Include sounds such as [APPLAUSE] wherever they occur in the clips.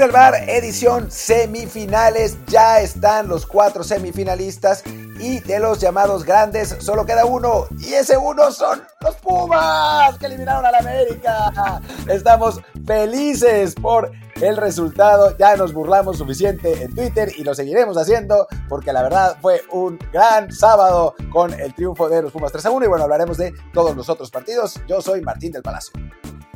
Desde el bar, edición semifinales. Ya están los cuatro semifinalistas y de los llamados grandes solo queda uno. Y ese uno son los Pumas que eliminaron a la América. Estamos felices por el resultado. Ya nos burlamos suficiente en Twitter y lo seguiremos haciendo porque la verdad fue un gran sábado con el triunfo de los Pumas 3 a 1. Y bueno, hablaremos de todos los otros partidos. Yo soy Martín del Palacio.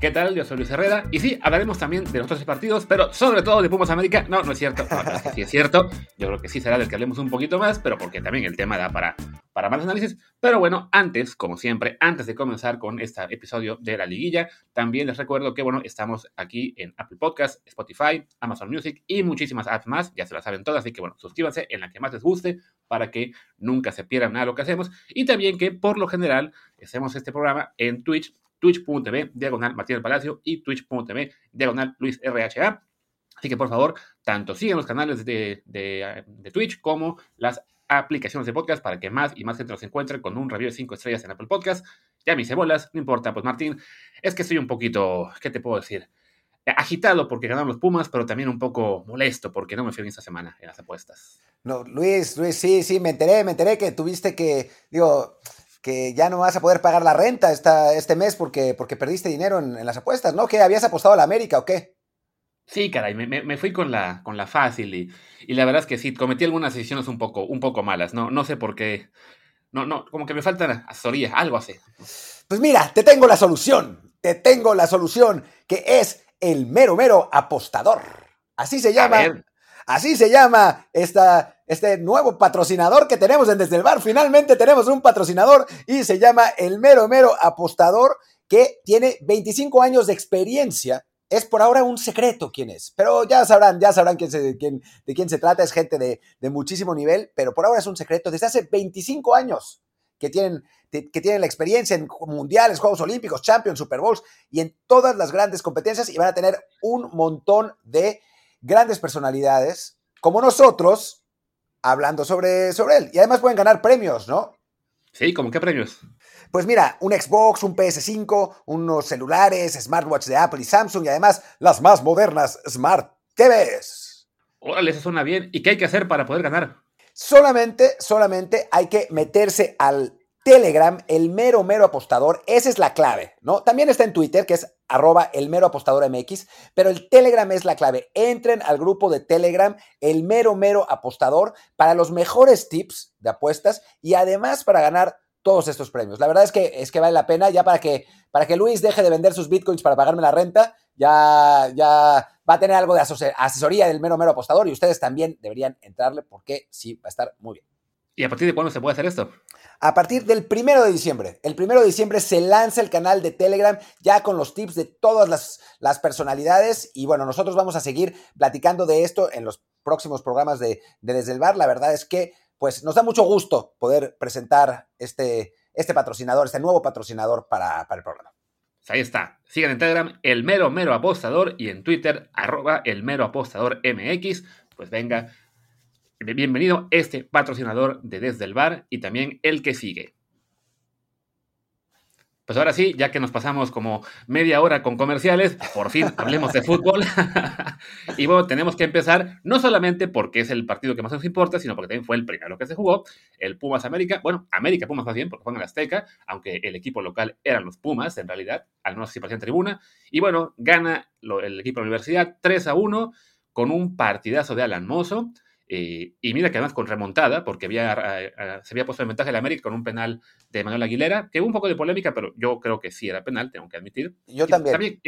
¿Qué tal? Yo soy Luis Herrera. Y sí, hablaremos también de los otros partidos, pero sobre todo de Pumas América. No, no es cierto. No, es que sí es cierto. Yo creo que sí será del que hablemos un poquito más, pero porque también el tema da para, para más análisis. Pero bueno, antes, como siempre, antes de comenzar con este episodio de la liguilla, también les recuerdo que, bueno, estamos aquí en Apple Podcasts, Spotify, Amazon Music y muchísimas apps más. Ya se las saben todas, así que, bueno, suscríbanse en la que más les guste para que nunca se pierdan nada de lo que hacemos. Y también que, por lo general, hacemos este programa en Twitch twitch.tv diagonal Martín del Palacio y twitch.tv diagonal Luis RHA. Así que por favor, tanto sigan los canales de, de, Twitch como las aplicaciones de podcast para que más y más gente los encuentre con un review de 5 estrellas en Apple Podcast. Ya mis cebolas, no importa, pues Martín, es que estoy un poquito, ¿qué te puedo decir? Agitado porque ganaron los Pumas, pero también un poco molesto porque no me fui bien esta semana en las apuestas. No, Luis, Luis, sí, sí, me enteré, me enteré que tuviste que, digo, que ya no vas a poder pagar la renta esta, este mes porque, porque perdiste dinero en, las apuestas, ¿no? ¿Qué? ¿Habías apostado a la América o qué? Sí, caray, me, me, fui con la, con la fácil y, y, la verdad es que sí, cometí algunas decisiones un poco, un poco malas, no, no sé por qué, no, no, como que me falta asesoría, algo así. Pues mira, te tengo la solución, te tengo la solución, que es el mero mero apostador. Así se llama. Así se llama esta, este nuevo patrocinador que tenemos en Desde el Bar. Finalmente tenemos un patrocinador y se llama el mero mero apostador que tiene 25 años de experiencia. Es por ahora un secreto quién es, pero ya sabrán, ya sabrán de quién se trata. Es gente de, de, muchísimo nivel, pero por ahora es un secreto. Desde hace 25 años que tienen, que tienen la experiencia en mundiales, Juegos Olímpicos, Champions, Super Bowls y en todas las grandes competencias y van a tener un montón de grandes personalidades como nosotros hablando sobre, sobre él. Y además pueden ganar premios, ¿no? Sí, ¿cómo qué premios? Pues mira, un Xbox, un PS5, unos celulares, smartwatch de Apple y Samsung y además las más modernas Smart TVs. Órale, eso suena bien. ¿Y qué hay que hacer para poder ganar? Solamente, solamente hay que meterse al Telegram, el mero, mero apostador, esa es la clave, ¿no? También está en Twitter, que es arroba el mero apostador pero el Telegram es la clave. Entren al grupo de Telegram, el mero, mero apostador, para los mejores tips de apuestas y además para ganar todos estos premios. La verdad es que, es que vale la pena, ya para que, para que Luis deje de vender sus bitcoins para pagarme la renta, ya, ya va a tener algo de asesoría del mero, mero apostador y ustedes también deberían entrarle porque sí, va a estar muy bien. ¿Y a partir de cuándo se puede hacer esto? A partir del primero de diciembre. El primero de diciembre se lanza el canal de Telegram ya con los tips de todas las, las personalidades. Y bueno, nosotros vamos a seguir platicando de esto en los próximos programas de, Desde el Bar. La verdad es que pues nos da mucho gusto poder presentar este, este patrocinador, este nuevo patrocinador para, para el programa. Pues ahí está. Sigan en Telegram el mero mero apostador y en Twitter arroba el mero apostador MX. Pues venga, bienvenido este patrocinador de Desde el Bar y también el que sigue. Pues ahora sí, ya que nos pasamos como media hora con comerciales, por fin [LAUGHS] hablemos de fútbol. [LAUGHS] y bueno, tenemos que empezar no solamente porque es el partido que más nos importa, sino porque también fue el primero que se jugó, el Pumas América. Bueno, América Pumas más bien, porque fue en la Azteca, aunque el equipo local eran los Pumas en realidad, al menos si parecían tribuna. Y bueno, gana el equipo de la universidad 3 a 1 con un partidazo de Alan Mozo. Eh, y mira que además con remontada, porque había, eh, eh, se había puesto en ventaja el América con un penal de Manuel Aguilera, que hubo un poco de polémica, pero yo creo que sí era penal, tengo que admitir. Yo también. También,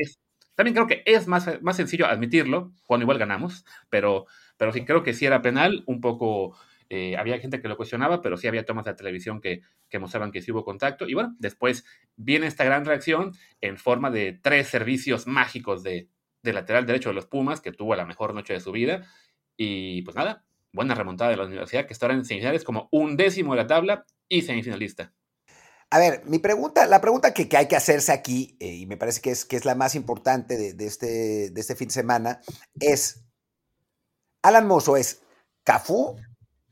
también creo que es más, más sencillo admitirlo, cuando igual ganamos, pero, pero sí creo que sí era penal, un poco... había gente que lo cuestionaba, pero sí había tomas de televisión que, que mostraban que sí hubo contacto. Y bueno, después viene esta gran reacción en forma de tres servicios mágicos de, de lateral derecho de los Pumas, que tuvo la mejor noche de su vida. Y pues nada, buena remontada de la universidad, que estará en semifinales como un décimo de la tabla y semifinalista. A ver, mi pregunta, la pregunta que, hay que hacerse aquí, eh, y me parece que es, que es la más importante de, este, de este fin de semana, es, Alan Mozo es Cafú,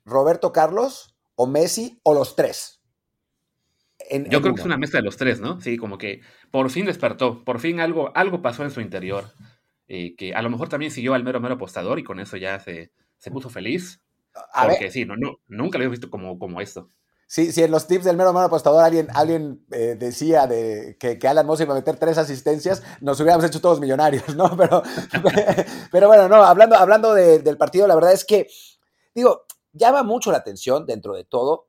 Roberto Carlos o Messi o los tres. Yo creo que es una mezcla de los tres, ¿no? Sí, como que por fin despertó, por fin algo, algo pasó en su interior. eh, que a lo mejor también siguió al mero mero apostador y con eso ya se, se puso feliz. porque sí, no, no, nunca lo he visto como, como esto. Sí, sí, en los tips del mero mero apostador alguien, alguien eh, decía de que, que, Alan Moss iba a meter tres asistencias, nos hubiéramos hecho todos millonarios, ¿no? [LAUGHS] Pero, [LAUGHS] pero bueno, no, hablando, hablando del partido, la verdad es que, digo, llama mucho la atención dentro de todo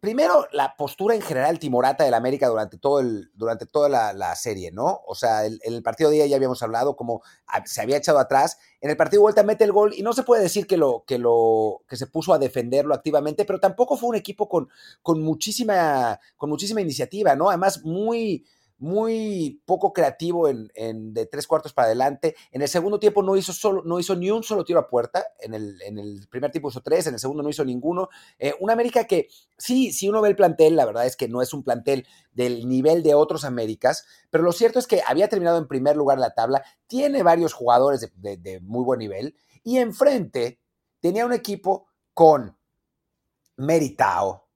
primero, la postura en general timorata del América durante, todo el, durante toda la, serie, ¿no? O sea, en el, partido de día ya habíamos hablado como se había echado atrás. En el partido de vuelta mete el gol y no se puede decir que, lo, que, lo, que se puso a defenderlo activamente, pero tampoco fue un equipo con, con, muchísima, con muchísima iniciativa, ¿no? Además, muy muy poco creativo en, de tres cuartos para adelante. En el segundo tiempo no hizo, solo, no hizo ni un solo tiro a puerta. En el, en el primer tiempo hizo tres, en el segundo no hizo ninguno. Eh, una América que, sí, si uno ve el plantel, la verdad es que no es un plantel del nivel de otros Américas, pero lo cierto es que había terminado en primer lugar la tabla, tiene varios jugadores de, muy buen nivel y enfrente tenía un equipo con Meritao,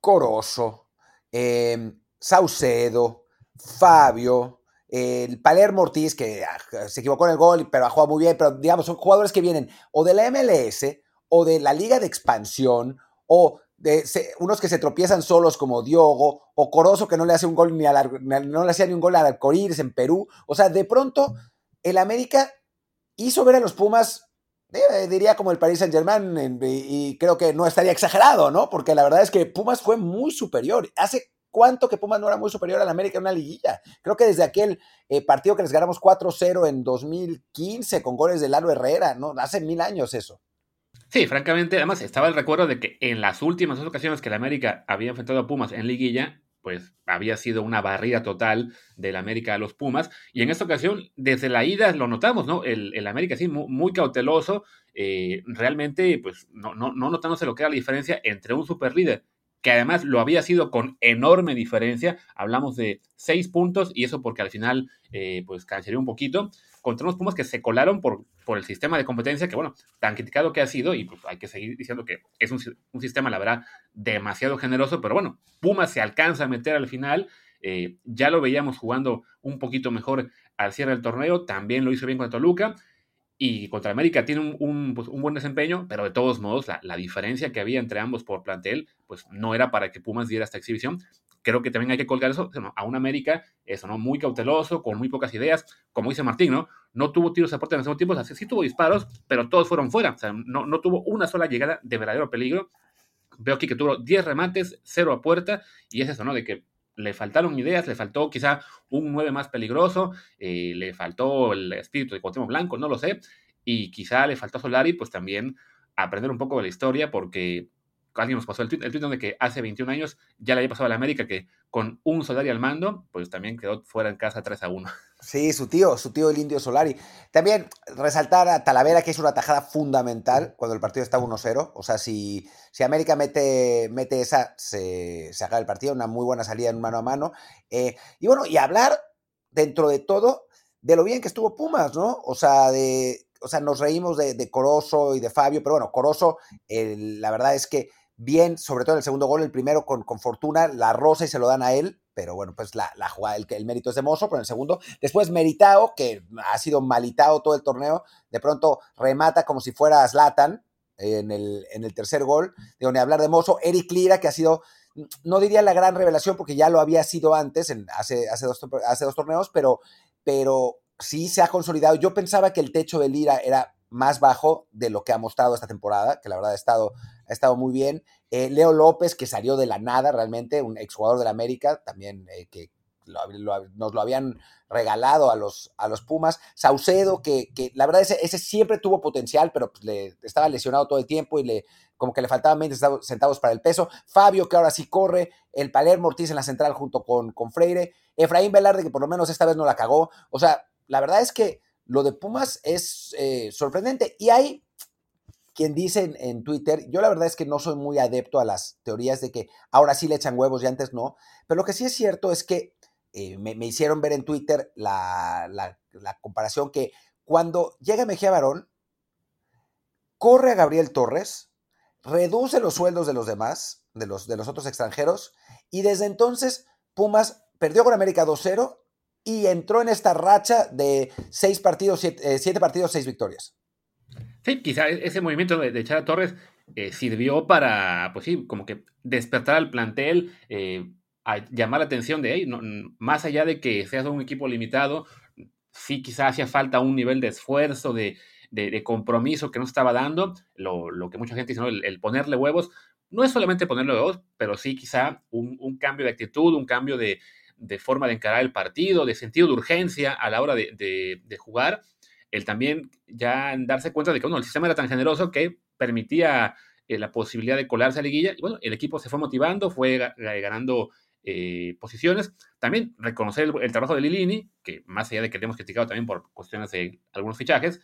Corozo, eh, Saucedo, Fabio, el Palermo Ortiz, que ah, se equivocó en el gol, pero ha jugado muy bien, pero digamos, son jugadores que vienen o de la MLS o de la Liga de Expansión o de unos que se tropiezan solos como Diogo o Corozo que no le hace un gol ni al, no le hacía ni un gol Arcoíris en Perú. O sea, de pronto el América hizo ver a los Pumas eh, diría como el Paris Saint Germain, y creo que no estaría exagerado, ¿no? Porque la verdad es que Pumas fue muy superior. Hace cuánto que Pumas no era muy superior al América en una liguilla. Creo que desde aquel eh, partido que les ganamos 4-0 en 2015 con goles de Lalo Herrera, ¿no? Hace mil años eso. Sí, francamente, además estaba el recuerdo de que en las últimas dos ocasiones que el América había enfrentado a Pumas en liguilla, pues había sido una barrida total del América a los Pumas. Y en esta ocasión, desde la ida lo notamos, ¿no? El, América sí, muy, cauteloso, eh, realmente, pues no, no, no notándose lo que era la diferencia entre un super líder que además lo había sido con enorme diferencia. Hablamos de seis puntos y eso porque al final, eh, pues cancelé un poquito. Contra unos Pumas que se colaron por, por el sistema de competencia que, bueno, tan criticado que ha sido y pues hay que seguir diciendo que es un, sistema, la verdad, demasiado generoso, pero bueno, Pumas se alcanza a meter al final. Eh, ya lo veíamos jugando un poquito mejor al cierre del torneo, también lo hizo bien contra Toluca y contra América tiene pues, un, buen desempeño, pero de todos modos la, diferencia que había entre ambos por plantel, pues no era para que Pumas diera esta exhibición. Creo que también hay que colgar eso a un América, eso, ¿no? Muy cauteloso, con muy pocas ideas, como dice Martín, ¿no? No tuvo tiros de aporte en el segundo tiempo, o sea, sí, tuvo disparos, pero todos fueron fuera, o sea, no, no tuvo una sola llegada de verdadero peligro. Veo aquí que tuvo 10 remates, 0 a puerta, y es eso, ¿no? De que le faltaron ideas, le faltó quizá un 9 más peligroso, eh, le faltó el espíritu de Cuauhtémoc Blanco, no lo sé, y quizá le faltó a Solari, pues también aprender un poco de la historia, porque alguien nos pasó el tweet, el tweet de que hace 21 años ya le había pasado a la América que con un Solari al mando, pues también quedó fuera en casa 3 a 1. Sí, su tío, su tío el indio Solari. También resaltar a Talavera que es una tajada fundamental cuando el partido está 1-0. O sea, si, si América mete, mete esa, se, se acaba el partido, una muy buena salida en mano a mano. Eh, y bueno, y hablar dentro de todo de lo bien que estuvo Pumas, ¿no? O sea, de, o sea nos reímos de, de Corozo y de Fabio, pero bueno, Corozo, la verdad es que bien, sobre todo en el segundo gol, el primero con, con fortuna, la rosa y se lo dan a él, pero bueno, pues la, la jugada, el, el, mérito es de Mozo, pero en el segundo, después Meritao, que ha sido malitado todo el torneo, de pronto remata como si fuera Zlatan en el, en el tercer gol, de donde hablar de Mozo, Eric Lira, que ha sido, no diría la gran revelación, porque ya lo había sido antes, en, hace, hace, dos, hace dos torneos, pero, pero sí se ha consolidado. Yo pensaba que el techo de Lira era más bajo de lo que ha mostrado esta temporada, que la verdad ha estado, ha estado muy bien. Eh, Leo López, que salió de la nada realmente, un exjugador de la América, también eh, que nos lo habían regalado a los, a los Pumas. Saucedo, que, que la verdad ese, ese, siempre tuvo potencial, pero pues, le estaba lesionado todo el tiempo y le como que le faltaban 20 centavos para el peso. Fabio, que ahora sí corre. El Palermo Ortiz en la central junto con, con Freire. Efraín Velarde, que por lo menos esta vez no la cagó. O sea, la verdad es que lo de Pumas es eh, sorprendente. Y hay quien dice en, Twitter, yo la verdad es que no soy muy adepto a las teorías de que ahora sí le echan huevos y antes no, pero lo que sí es cierto es que eh, me, hicieron ver en Twitter la, comparación que cuando llega Mejía Barón, corre a Gabriel Torres, reduce los sueldos de los demás, de los, de los otros extranjeros, y desde entonces Pumas perdió con América 2-0 y entró en esta racha de seis partidos, siete, eh, partidos, seis victorias. Sí, quizá e-, ese movimiento de, de Torres eh, sirvió para, pues sí, como que despertar al plantel, eh, a llamar la atención de, hey, más allá de que seas un equipo limitado, sí quizá hacía falta un nivel de esfuerzo, de, compromiso que no estaba dando, lo, que mucha gente dice, el, ponerle huevos, no es solamente ponerle huevos, pero sí quizá un, cambio de actitud, un cambio de, forma de encarar el partido, de sentido de urgencia a la hora de, jugar, el también ya darse cuenta de que el sistema era tan generoso que permitía eh, la posibilidad de colarse a la liguilla, y bueno, el equipo se fue motivando, fue ganando eh, posiciones. También reconocer el, trabajo de Lilini, que más allá de que le hemos criticado también por cuestiones de algunos fichajes,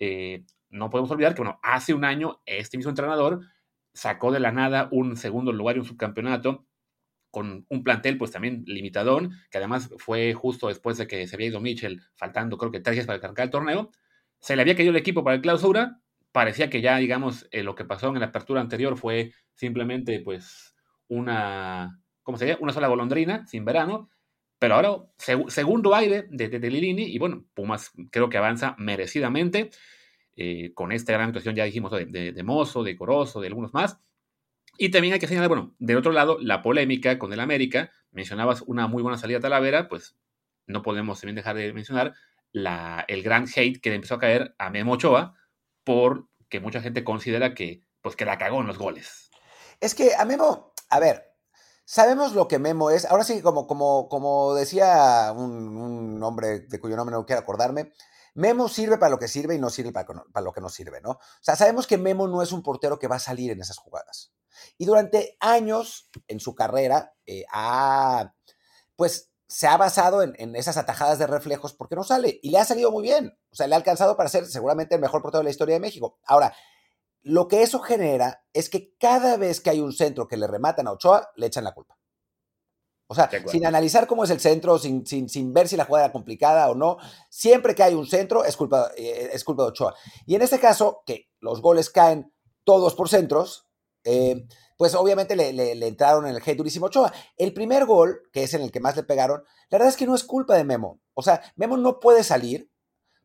eh, no podemos olvidar que, bueno, hace un año este mismo entrenador sacó de la nada un segundo lugar y un subcampeonato con un plantel pues también limitadón, que además fue justo después de que se había ido Mitchell, faltando creo que tres días para arrancar el torneo. Se le había caído el equipo para el clausura, parecía que ya, digamos, eh, lo que pasó en la apertura anterior fue simplemente pues una como sería una sola golondrina, sin verano, pero ahora segundo aire de, de, Lilini y bueno, Pumas creo que avanza merecidamente eh, con esta gran actuación, ya dijimos, de, de, Mozo, de Corozo, de algunos más. Y también hay que señalar, bueno, del otro lado, la polémica con el América. Mencionabas una muy buena salida a Talavera, pues no podemos también dejar de mencionar la, el gran hate que le empezó a caer a Memo Ochoa porque mucha gente considera que, pues, que la cagó en los goles. Es que a Memo, a ver, Sabemos lo que Memo es. Ahora sí, como, como, como decía un, hombre de cuyo nombre no quiero acordarme, Memo sirve para lo que sirve y no sirve para, lo que no sirve, ¿no? O sea, sabemos que Memo no es un portero que va a salir en esas jugadas. Y durante años en su carrera, eh, ha, pues se ha basado en, en, esas atajadas de reflejos porque no sale. Y le ha salido muy bien. O sea, le ha alcanzado para ser seguramente el mejor portero de la historia de México. Ahora, lo que eso genera es que cada vez que hay un centro que le rematan a Ochoa, le echan la culpa. O sea, sin analizar cómo es el centro, sin, sin, ver si la jugada era complicada o no, siempre que hay un centro es culpa, eh, es culpa de Ochoa. Y en este caso, que los goles caen todos por centros, eh, pues obviamente le, entraron en el hate durísimo Ochoa. El primer gol, que es en el que más le pegaron, la verdad es que no es culpa de Memo. O sea, Memo no puede salir,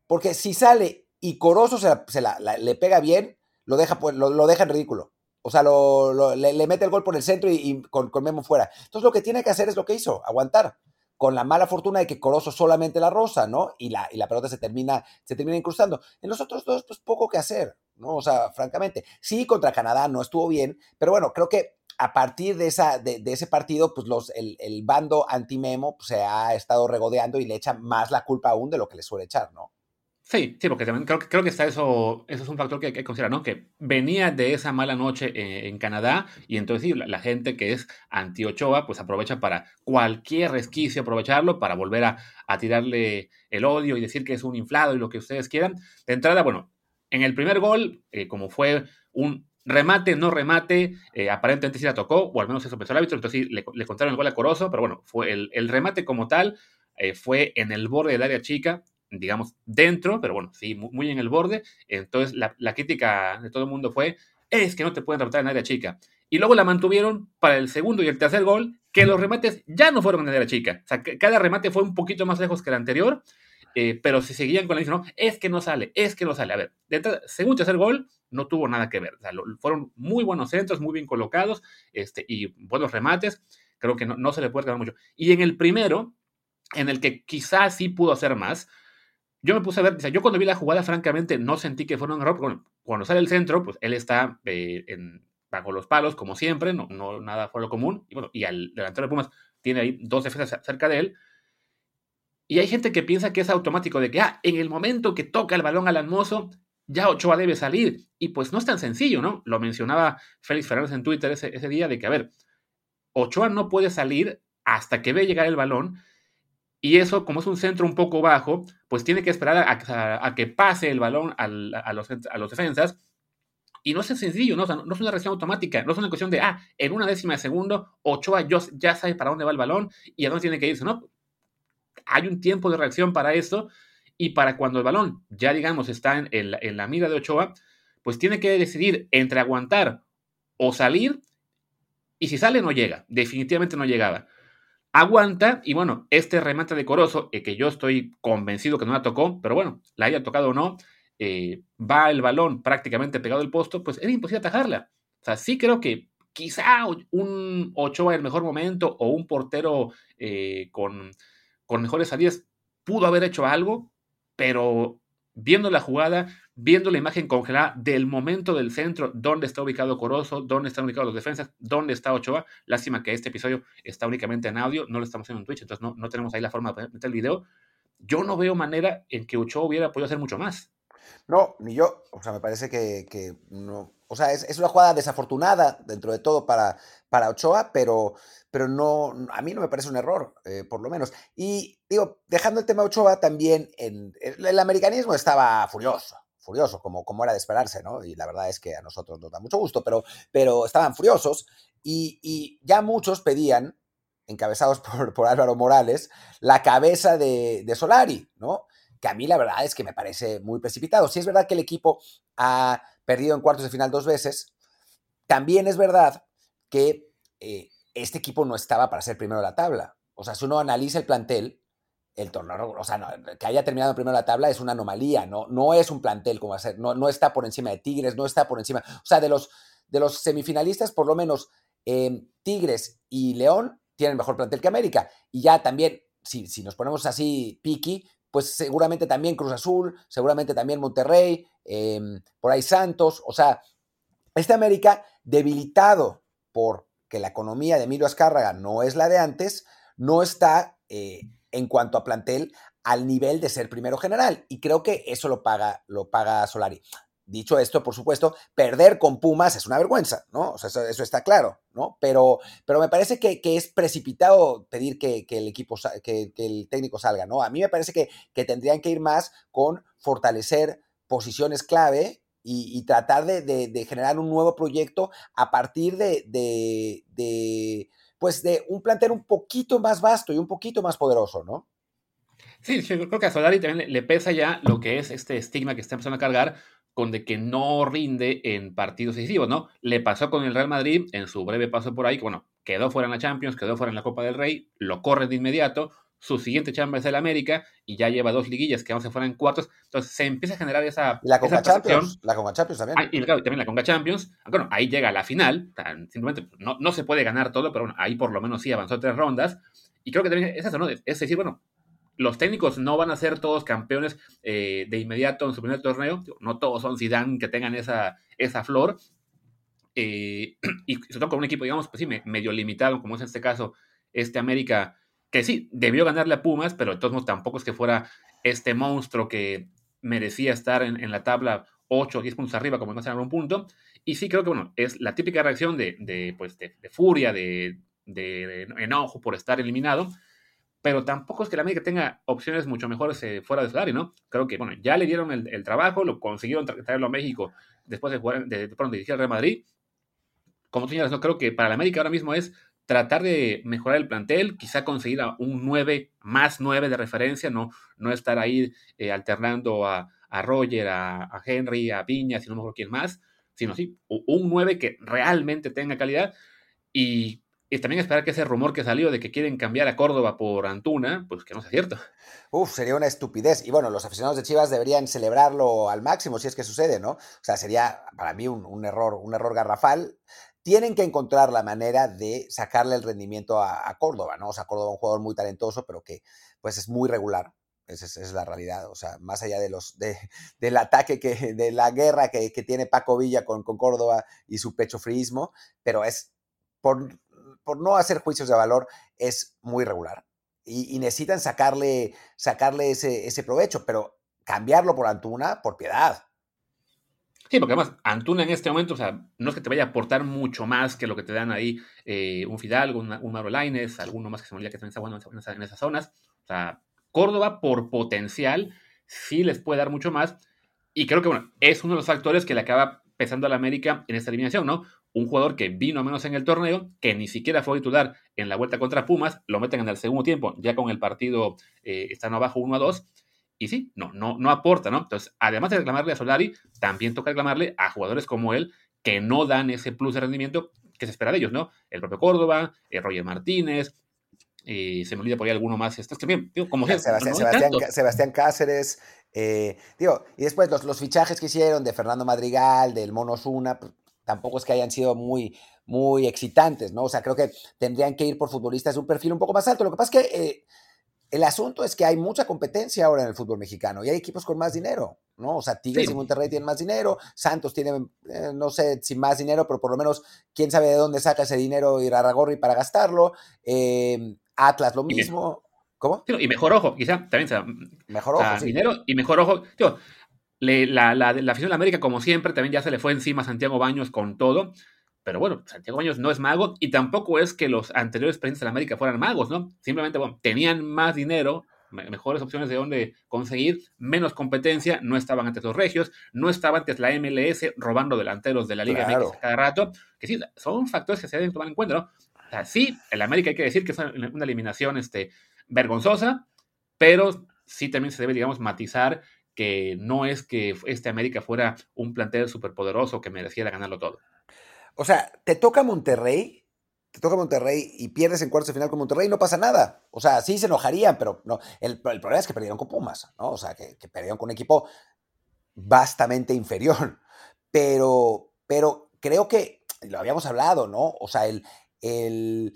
porque si sale y Corozo se, le pega bien, lo deja, pues, lo, deja en ridículo. O sea, le, mete el gol por el centro y, con, Memo fuera. Entonces lo que tiene que hacer es lo que hizo, aguantar. Con la mala fortuna de que Corozo solamente la rosa, ¿no? Y la, y la pelota se termina, se termina incrustando. En los otros dos, pues poco que hacer, ¿no? O sea, francamente. Sí, contra Canadá no estuvo bien, pero bueno, creo que a partir de, esa, de, ese partido, pues los, el, el bando anti-Memo pues, se ha estado regodeando y le echa más la culpa aún de lo que le suele echar, ¿no? Sí, sí, porque también creo, creo que está eso, eso es un factor que hay que considerar, ¿no? Que venía de esa mala noche eh, en Canadá y entonces sí, la, gente que es anti-Ochoa, pues aprovecha para cualquier resquicio, aprovecharlo para volver a, a, tirarle el odio y decir que es un inflado y lo que ustedes quieran. De entrada, bueno, en el primer gol, eh, como fue un remate, no remate, eh, aparentemente sí la tocó, o al menos eso pensó el árbitro, entonces sí, le, le contaron el gol a Corozo, pero bueno, fue el, el remate como tal, fue en el borde del área chica, digamos, dentro, pero bueno, sí, muy en el borde. Entonces la, crítica de todo el mundo fue, es que no te pueden rematar en área chica. Y luego la mantuvieron para el segundo y el tercer gol, que los remates ya no fueron en área chica. O sea, que cada remate fue un poquito más lejos que el anterior, eh, pero si seguían con la misma, es que no sale, es que no sale. A ver, de segundo tercer gol no tuvo nada que ver. O sea, fueron muy buenos centros, muy bien colocados este, y buenos remates. Creo que no, no se le puede quedar mucho. Y en el primero, en el que quizás sí pudo hacer más, yo me puse a ver, yo cuando vi la jugada, francamente, no sentí que fuera un error. Bueno, cuando sale el centro, pues él está eh, bajo los palos, como siempre, no, no nada fuera lo común. Y bueno, y al delantero de Pumas tiene ahí dos defensas cerca de él. Y hay gente que piensa que es automático, de que, ah, en el momento que toca el balón al almozo, ya Ochoa debe salir. Y pues no es tan sencillo, ¿no? Lo mencionaba Félix Fernández en Twitter ese, ese día, de que, a ver, Ochoa no puede salir hasta que ve llegar el balón y eso, como es un centro un poco bajo, pues tiene que esperar a, que pase el balón a, los, a los defensas. Y no es sencillo, ¿no? no es una reacción automática, no es una cuestión de, ah, en una décima de segundo, Ochoa ya sabe para dónde va el balón y a dónde tiene que irse, ¿no? Hay un tiempo de reacción para eso y para cuando el balón ya, digamos, está en, en la mira de Ochoa, pues tiene que decidir entre aguantar o salir y si sale no llega, definitivamente no llegaba. Aguanta y bueno, este remate de Corozo, eh, que yo estoy convencido que no la tocó, pero bueno, la haya tocado o no, eh, va el balón prácticamente pegado al posto, pues era imposible atajarla. O sea, sí creo que quizá un Ochoa en el mejor momento o un portero eh, con, con mejores salidas pudo haber hecho algo, pero viendo la jugada, viendo la imagen congelada del momento del centro, dónde está ubicado Corozo, dónde están ubicados los defensas, dónde está Ochoa. Lástima que este episodio está únicamente en audio, no lo estamos haciendo en Twitch, entonces no, no tenemos ahí la forma de meter el video. Yo no veo manera en que Ochoa hubiera podido hacer mucho más. No, ni yo. O sea, me parece que, que no. O sea, es, es, una jugada desafortunada dentro de todo para, para Ochoa, pero, pero no, a mí no me parece un error, eh, por lo menos. Y digo, dejando el tema Ochoa, también en, el, americanismo estaba furioso, furioso, como, como era de esperarse, ¿no? Y la verdad es que a nosotros nos da mucho gusto, pero, pero estaban furiosos y, y ya muchos pedían, encabezados [LAUGHS] por, por Álvaro Morales, la cabeza de, de Solari, ¿no? que a mí la verdad es que me parece muy precipitado. Si es verdad que el equipo ha perdido en cuartos de final dos veces, también es verdad que eh, este equipo no estaba para ser primero de la tabla. O sea, si uno analiza el plantel, el torneo, o sea, que haya terminado primero de la tabla es una anomalía, no, no es un plantel como hacer, no, no está por encima de Tigres, no está por encima, o sea, de los, de los semifinalistas, por lo menos eh, Tigres y León tienen mejor plantel que América. Y ya también, si, si nos ponemos así piqui, pues seguramente también Cruz Azul, seguramente también Monterrey, em, por ahí Santos, o sea, este América debilitado por que la economía de Emilio Azcárraga no es la de antes, no está eh, en cuanto a plantel al nivel de ser primero general. Y creo que eso lo paga, lo paga Solari. Dicho esto, por supuesto, perder con Pumas es una vergüenza, ¿no? O sea, eso, está claro, ¿no? Pero, pero me parece que, es precipitado pedir que, el equipo, que, el técnico salga, ¿no? A mí me parece que, tendrían que ir más con fortalecer posiciones clave y, tratar de, generar un nuevo proyecto a partir de, pues de un plantel un poquito más vasto y un poquito más poderoso, ¿no? Sí, yo creo que a Solari también le, pesa ya lo que es este estigma que está empezando a cargar con de que no rinde en partidos decisivos, ¿no? Le pasó con el Real Madrid en su breve paso por ahí, que bueno, quedó fuera en la Champions, quedó fuera en la Copa del Rey, lo corre de inmediato, su siguiente chamba es el América y ya lleva dos liguillas que aún se fuera en cuartos, entonces se empieza a generar esa La Conga Champions, la Conga Champions también. Ah, y también la Conga Champions, bueno, ahí llega a la final, simplemente pues, no, no se puede ganar todo, pero bueno, ahí por lo menos sí avanzó tres rondas, y creo que también es eso, ¿no? Es decir, bueno, los técnicos no van a ser todos campeones eh, de inmediato en su primer torneo. No todos son Zidane que tengan esa, esa flor. Eh, [CLEARS THROAT] y sobre todo con un equipo, digamos, pues sí, medio limitado, como es en este caso este América, que sí, debió ganarle a Pumas, pero de todos modos tampoco es que fuera este monstruo que merecía estar en, la tabla 8 o 10 puntos arriba, como en algún punto. Y sí creo que, bueno, es la típica reacción de, pues, de, furia, de, enojo por estar eliminado pero tampoco es que la América tenga opciones mucho mejores eh, fuera de Solari, ¿no? Creo que, bueno, ya le dieron el, trabajo, lo consiguieron traerlo a México después de jugar, de, de, dirigir al Real Madrid. Como tú señalas, no creo que para la América ahora mismo es tratar de mejorar el plantel, quizá conseguir un 9, más 9 de referencia, no, no estar ahí eh, alternando a, a Roger, a, Henry, a Piña, si no mejor quién más, sino sí, un 9 que realmente tenga calidad y también esperar que ese rumor que salió de que quieren cambiar a Córdoba por Antuna, pues que no sea cierto. Uf, sería una estupidez. Y bueno, los aficionados de Chivas deberían celebrarlo al máximo si es que sucede, ¿no? O sea, sería para mí un, error, un error garrafal. Tienen que encontrar la manera de sacarle el rendimiento a, Córdoba, ¿no? O sea, Córdoba es un jugador muy talentoso, pero que pues es muy regular. Esa es, la realidad. O sea, más allá de los, de, [LAUGHS] del ataque, que, de la guerra que, que tiene Paco Villa con, con Córdoba y su pecho fríismo, pero es por por no hacer juicios de valor, es muy regular. Y, necesitan sacarle, sacarle ese, ese provecho, pero cambiarlo por Antuna, por piedad. Sí, porque además Antuna en este momento, o sea, no es que te vaya a aportar mucho más que lo que te dan ahí eh, un Fidalgo, un, un Mauro Laines, alguno más que se me olvida que también está bueno en, esas zonas. O sea, Córdoba por potencial sí les puede dar mucho más. Y creo que, bueno, es uno de los factores que le acaba pesando a la América en esta eliminación, ¿no? un jugador que vino menos en el torneo, que ni siquiera fue titular en la vuelta contra Pumas, lo meten en el segundo tiempo, ya con el partido eh, están abajo 1 a 2, y sí, no, no, no aporta, ¿no? Entonces, además de reclamarle a Solari, también toca reclamarle a jugadores como él, que no dan ese plus de rendimiento que se espera de ellos, ¿no? El propio Córdoba, el eh, Roger Martínez, y se me olvida por ahí alguno más. Este, también, como Sebastián, Cáceres, eh, digo, y después los, los, fichajes que hicieron de Fernando Madrigal, del Mono Zuna, pues, tampoco es que hayan sido muy, muy excitantes, ¿no? O sea, creo que tendrían que ir por futbolistas de un perfil un poco más alto. Lo que pasa es que eh, el asunto es que hay mucha competencia ahora en el fútbol mexicano y hay equipos con más dinero, ¿no? O sea, Tigres y Monterrey tienen más dinero, Santos tiene, eh, no sé si más dinero, pero por lo menos quién sabe de dónde saca ese dinero Irarragorri para gastarlo. Eh, Atlas lo mismo. ¿Cómo? y mejor ojo, quizá también sea, mejor ojo, dinero y mejor ojo. la, la, la afición de América, como siempre, también ya se le fue encima a Santiago Baños con todo. Pero bueno, Santiago Baños no es mago y tampoco es que los anteriores presidentes de América fueran magos, ¿no? Simplemente, bueno, tenían más dinero, mejores opciones de dónde conseguir, menos competencia, no estaban antes los regios, no estaban antes la MLS robando delanteros de la Liga claro. cada rato, que sí, son factores que se deben tomar en cuenta, ¿no? O sea, sí, el América hay que decir que es una eliminación este, vergonzosa, pero sí también se debe, digamos, matizar que no es que este América fuera un plantel superpoderoso que mereciera ganarlo todo. O sea, te toca Monterrey, te toca Monterrey y pierdes en cuartos de final con Monterrey, no pasa nada. O sea, sí se enojarían, pero no. El, problema es que perdieron con Pumas, ¿no? O sea, que, perdieron con un equipo vastamente inferior. [LAUGHS] Pero, pero creo que lo habíamos hablado, ¿no? O sea, el, el,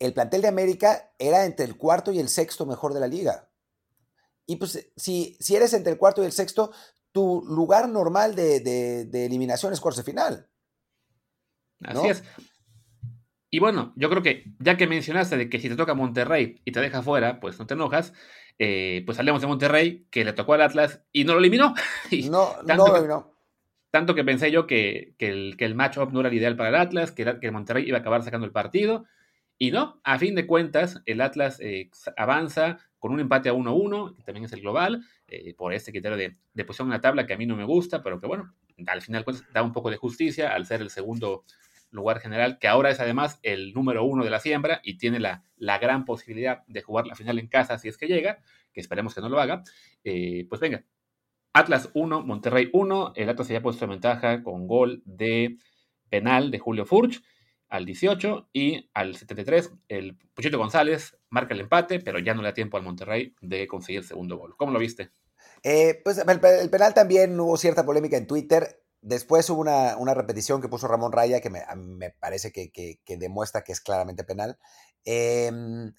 el plantel de América era entre el cuarto y el sexto mejor de la liga. Y pues si, si eres entre el cuarto y el sexto, tu lugar normal de, eliminación es cuartos de final. Así es. Y bueno, yo creo que ya que mencionaste de que si te toca Monterrey y te deja fuera, pues no te enojas, eh, pues hablemos de Monterrey, que le tocó al Atlas y no lo eliminó. [LAUGHS] no, no lo eliminó. Tanto que pensé yo que, el, que el matchup no era el ideal para el Atlas, que, que Monterrey iba a acabar sacando el partido. Y no, a fin de cuentas, el Atlas eh, avanza con un empate a 1-1, que también es el global, eh, por este criterio de, de, posición en la tabla que a mí no me gusta, pero que bueno, al final pues, da un poco de justicia al ser el segundo lugar general, que ahora es además el número uno de la siembra y tiene la, la gran posibilidad de jugar la final en casa si es que llega, que esperemos que no lo haga. Eh, pues venga, Atlas 1, Monterrey 1, el Atlas se había puesto en ventaja con gol de penal de Julio Furch al 18 y al 73 el Puchito González marca el empate, pero ya no le da tiempo al Monterrey de conseguir el segundo gol. ¿Cómo lo viste? Eh, pues el, penal también hubo cierta polémica en Twitter. Después hubo una, repetición que puso Ramón Raya que me, parece que, demuestra que es claramente penal. Em,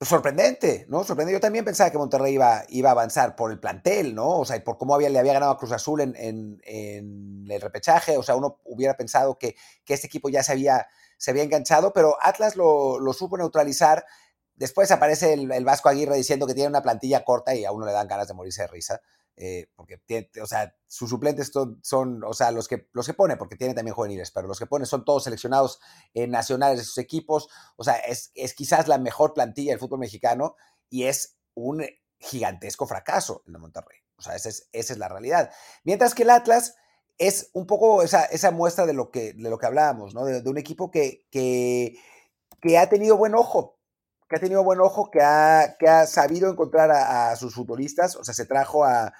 sorprendente, ¿no? Sorprendente. Yo también pensaba que Monterrey iba, iba a avanzar por el plantel, ¿no? O sea, por cómo había, le había ganado a Cruz Azul en, el repechaje. O sea, uno hubiera pensado que, este equipo ya se había, se había enganchado, pero Atlas lo, supo neutralizar. Después aparece el, el, Vasco Aguirre diciendo que tiene una plantilla corta y a uno le dan ganas de morirse de risa. Eh, porque tiene, o sea, sus suplentes son, o sea, los que, los que pone, porque tiene también juveniles, pero los que pone son todos seleccionados nacionales de sus equipos, o sea, es, es quizás la mejor plantilla del fútbol mexicano y es un gigantesco fracaso en Monterrey, o sea, esa es, esa es la realidad. Mientras que el Atlas es un poco esa, esa muestra de lo que, de lo que hablábamos, ¿no? De, un equipo que, que, que ha tenido buen ojo, que ha tenido buen ojo, que ha, que ha sabido encontrar a, sus futbolistas, o sea, se trajo a,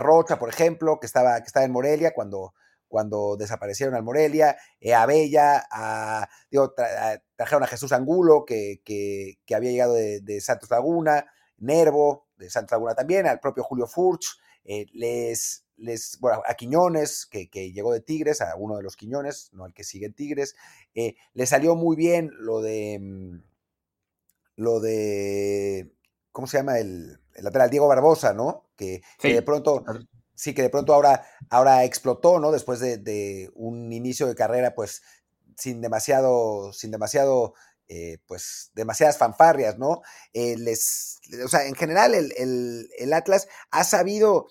Rocha, por ejemplo, que estaba, que estaba en Morelia cuando, cuando desaparecieron al Morelia, eh, a Bella, a, trajeron a Jesús Angulo, que, que, había llegado de, Santos Laguna, Nervo, de Santos Laguna también, al propio Julio Furch, eh, les, les, bueno, a Quiñones, que, llegó de Tigres, a uno de los Quiñones, no al que sigue en Tigres, eh, le salió muy bien lo de mm, lo de, ¿cómo se llama? El, lateral Diego Barbosa, ¿no? Que, de pronto, sí, que de pronto ahora, ahora explotó, ¿no? Después de, un inicio de carrera, pues, sin demasiado, sin demasiado, eh, pues, demasiadas fanfarrias, ¿no? Eh, les, o sea, en general el, Atlas ha sabido,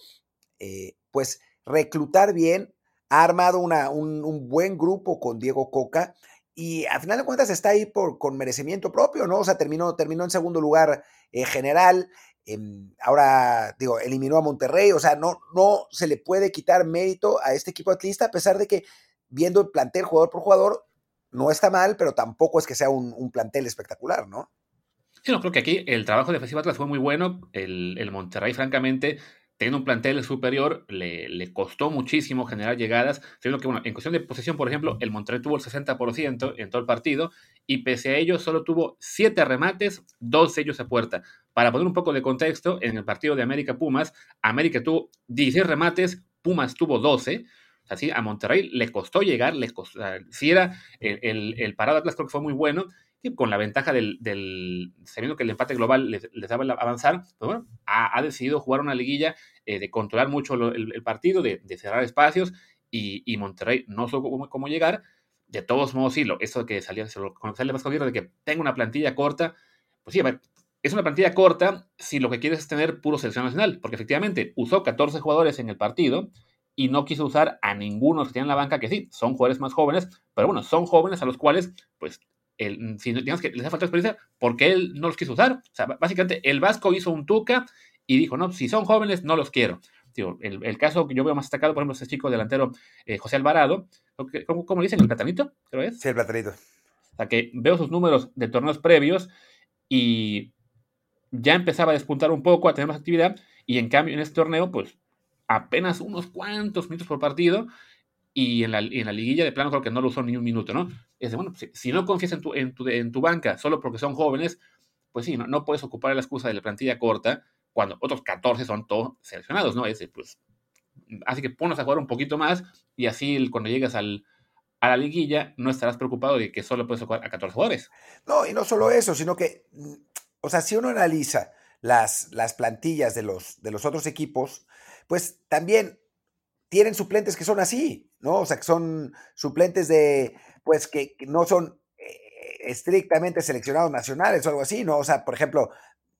eh, pues, reclutar bien, ha armado una, un, un, buen grupo con Diego Coca y al final de cuentas está ahí por, con merecimiento propio, ¿no? O sea, terminó, terminó en segundo lugar eh, general, em, ahora, digo, eliminó a Monterrey, o sea, no, no se le puede quitar mérito a este equipo atlista, a pesar de que viendo el plantel jugador por jugador, no está mal, pero tampoco es que sea un, plantel espectacular, ¿no? Sí, no, creo que aquí el trabajo defensivo Atlas fue muy bueno, el Monterrey, francamente, teniendo un plantel superior, le, costó muchísimo generar llegadas, siendo que, bueno, en cuestión de posesión, por ejemplo, el Monterrey tuvo el 60% en todo el partido, y pese a ello solo tuvo 7 remates, 2 sellos a puerta. Para poner un poco de contexto, en el partido de América Pumas, América tuvo 16 remates, Pumas tuvo 12, así a Monterrey le costó llegar, le costó, si era el, el, el parado Atlas creo que fue muy bueno, con la ventaja del, sabiendo que el empate global les, daba avanzar, pues bueno, ha, decidido jugar una liguilla eh, de controlar mucho el, partido, de, cerrar espacios, y, Monterrey no supo cómo, llegar. De todos modos, sí, lo, eso que salía, se lo sale más de que tenga una plantilla corta, pues sí, a ver, es una plantilla corta si lo que quieres es tener puro selección nacional, porque efectivamente usó 14 jugadores en el partido y no quiso usar a ninguno que tiene en la banca, que sí, son jugadores más jóvenes, pero bueno, son jóvenes a los cuales, pues, el, si digamos que les hace falta experiencia, porque él no los quiso usar. O sea, básicamente el Vasco hizo un tuca y dijo, no, si son jóvenes, no los quiero. el, caso que yo veo más destacado, por ejemplo, ese chico delantero eh, José Alvarado, ¿cómo, ¿cómo, le dicen? ¿El platanito? Creo es. Sí, el platanito. O sea, que veo sus números de torneos previos y ya empezaba a despuntar un poco, a tener más actividad, y en cambio en este torneo, pues apenas unos cuantos minutos por partido, y en la, en la, liguilla de plano creo que no lo usó ni un minuto, ¿no? Es bueno, si, no confías en tu, en, tu, en tu banca solo porque son jóvenes, pues sí, no, no puedes ocupar la excusa de la plantilla corta cuando otros 14 son todos seleccionados, ¿no? Es, pues, así que ponos a jugar un poquito más y así cuando llegas al, a la liguilla no estarás preocupado de que solo puedes jugar a 14 jugadores. No, y no solo eso, sino que, o sea, si uno analiza las, las plantillas de los, de los otros equipos, pues también tienen suplentes que son así, ¿no? O sea, que son suplentes de, pues, que, no son eh, estrictamente seleccionados nacionales o algo así, ¿no? O sea, por ejemplo,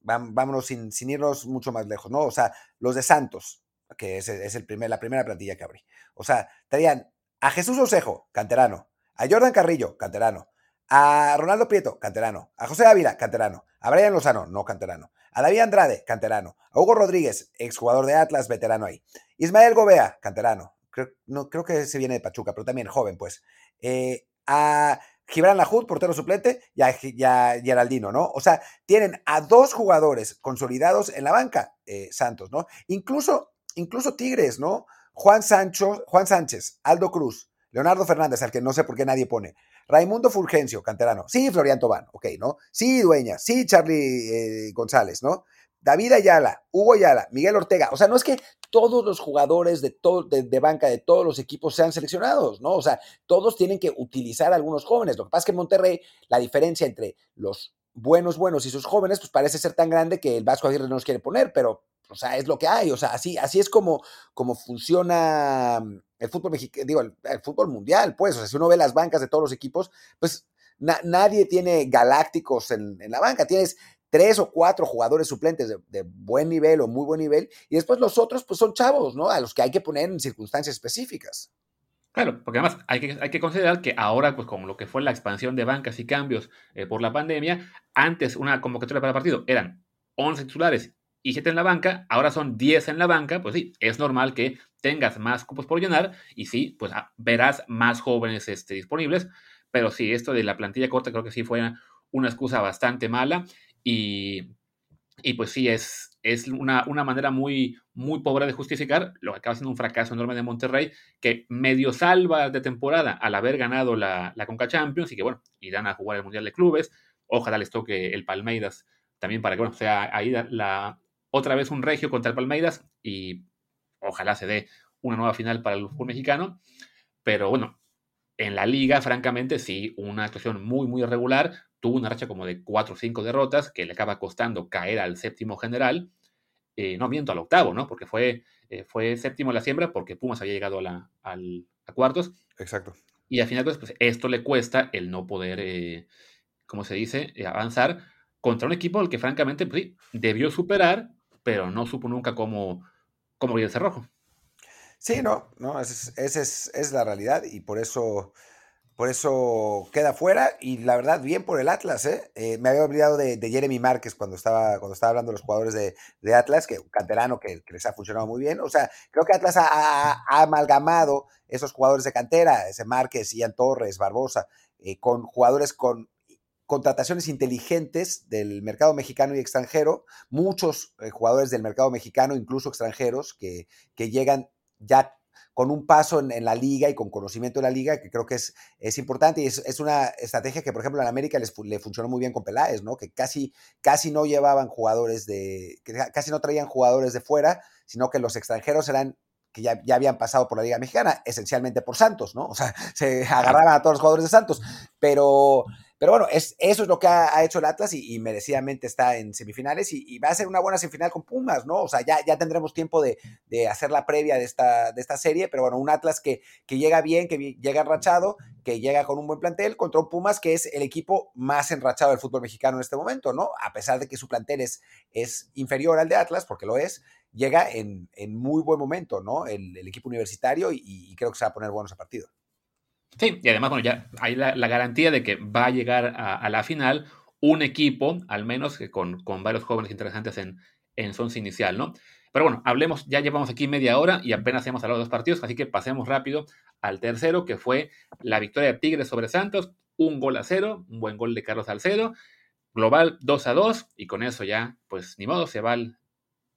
vámonos sin, irnos mucho más lejos, ¿no? O sea, los de Santos, que es, es el primer, la primera plantilla que abrí. O sea, traían a Jesús Osejo, canterano, a Jordan Carrillo, canterano, a Ronaldo Prieto, canterano, a José Ávila, canterano, a Brian Lozano, no canterano, a David Andrade, canterano, a Hugo Rodríguez, exjugador de Atlas, veterano ahí, Ismael Gobea, canterano, creo, no, creo que se viene de Pachuca, pero también joven, pues, eh, a Gibran Lajud, portero suplente, y a, Geraldino, ¿no? O sea, tienen a dos jugadores consolidados en la banca, eh, Santos, ¿no? Incluso, incluso Tigres, ¿no? Juan Sancho, Juan Sánchez, Aldo Cruz, Leonardo Fernández, al que no sé por qué nadie pone, Raimundo Fulgencio, canterano. Sí, Florian Tobán, ok, ¿no? Sí, Dueña. Sí, Charlie eh, González, ¿no? David Ayala, Hugo Ayala, Miguel Ortega. O sea, no es que todos los jugadores de, de, banca de todos los equipos sean seleccionados, ¿no? O sea, todos tienen que utilizar a algunos jóvenes. Lo que pasa es que en Monterrey la diferencia entre los buenos, buenos y sus jóvenes, pues parece ser tan grande que el Vasco Aguirre no nos quiere poner, pero, o sea, es lo que hay. O sea, así, así es como, como funciona el fútbol mexicano, digo, el, fútbol mundial, pues, o sea, si uno ve las bancas de todos los equipos, pues nadie tiene galácticos en, la banca, tienes tres o cuatro jugadores suplentes de, buen nivel o muy buen nivel, y después los otros, pues son chavos, ¿no? A los que hay que poner en circunstancias específicas. Claro, porque además hay que, hay que considerar que ahora, pues como lo que fue la expansión de bancas y cambios eh, por la pandemia, antes una convocatoria para partido eran 11 titulares y 7 en la banca, ahora son 10 en la banca, pues sí, es normal que tengas más cupos por llenar y sí, pues ah, verás más jóvenes este, disponibles, pero sí, esto de la plantilla corta creo que sí fue una, excusa bastante mala y, y pues sí, es, es una, una, manera muy, muy pobre de justificar lo que acaba siendo un fracaso enorme de Monterrey, que medio salva de temporada al haber ganado la, la Conca Champions y que bueno, irán a jugar el Mundial de Clubes, ojalá les toque el Palmeiras también para que bueno, sea ahí la, otra vez un regio contra el Palmeiras y ojalá se dé una nueva final para el fútbol mexicano. Pero bueno, en la liga, francamente, sí, una actuación muy, muy irregular. Tuvo una racha como de cuatro o cinco derrotas que le acaba costando caer al séptimo general. Eh, no miento, al octavo, ¿no? Porque fue, eh, fue séptimo en la siembra porque Pumas había llegado a, la, a cuartos. Exacto. Y al final, pues, pues esto le cuesta el no poder, eh, ¿cómo se dice?, avanzar contra un equipo al que francamente pues, sí, debió superar, pero no supo nunca cómo, cómo el cerrojo. Sí, no, no, esa es, es, la realidad y por eso, por eso queda fuera y la verdad, bien por el Atlas, ¿eh? eh me había olvidado de, Jeremy Márquez cuando estaba, cuando estaba hablando de los jugadores de, Atlas, que canterano que, les ha funcionado muy bien. O sea, creo que Atlas ha, amalgamado esos jugadores de cantera, ese Márquez, Ian Torres, Barbosa, eh, con jugadores con contrataciones inteligentes del mercado mexicano y extranjero, muchos eh, jugadores del mercado mexicano, incluso extranjeros, que, que llegan ya con un paso en, la liga y con conocimiento de la liga, que creo que es, es importante y es, una estrategia que, por ejemplo, en América les, le funcionó muy bien con Peláez, ¿no? Que casi, casi no llevaban jugadores de, que casi no traían jugadores de fuera, sino que los extranjeros eran que ya, ya, habían pasado por la Liga Mexicana, esencialmente por Santos, ¿no? O sea, [LAUGHS] se agarraban a todos los jugadores de Santos, pero, pero bueno, es, eso es lo que ha, hecho el Atlas y, merecidamente está en semifinales y, va a ser una buena semifinal con Pumas, ¿no? O sea, ya, ya tendremos tiempo de, hacer la previa de esta, de esta serie, pero bueno, un Atlas que, que llega bien, que llega enrachado, que llega con un buen plantel contra un Pumas que es el equipo más enrachado del fútbol mexicano en este momento, ¿no? A pesar de que su plantel es, es inferior al de Atlas, porque lo es, llega en, muy buen momento, ¿no? El, equipo universitario y, creo que se va a poner bueno ese partido. Sí, y además, bueno, ya hay la, garantía de que va a llegar a, la final un equipo, al menos con, con varios jóvenes interesantes en, en su once inicial, ¿no? Pero bueno, hablemos, ya llevamos aquí media hora y apenas hemos hablado de dos partidos, así que pasemos rápido al tercero, que fue la victoria de Tigres sobre Santos, un gol a cero, un buen gol de Carlos Salcedo, global 2 a 2, y con eso ya, pues ni modo, se va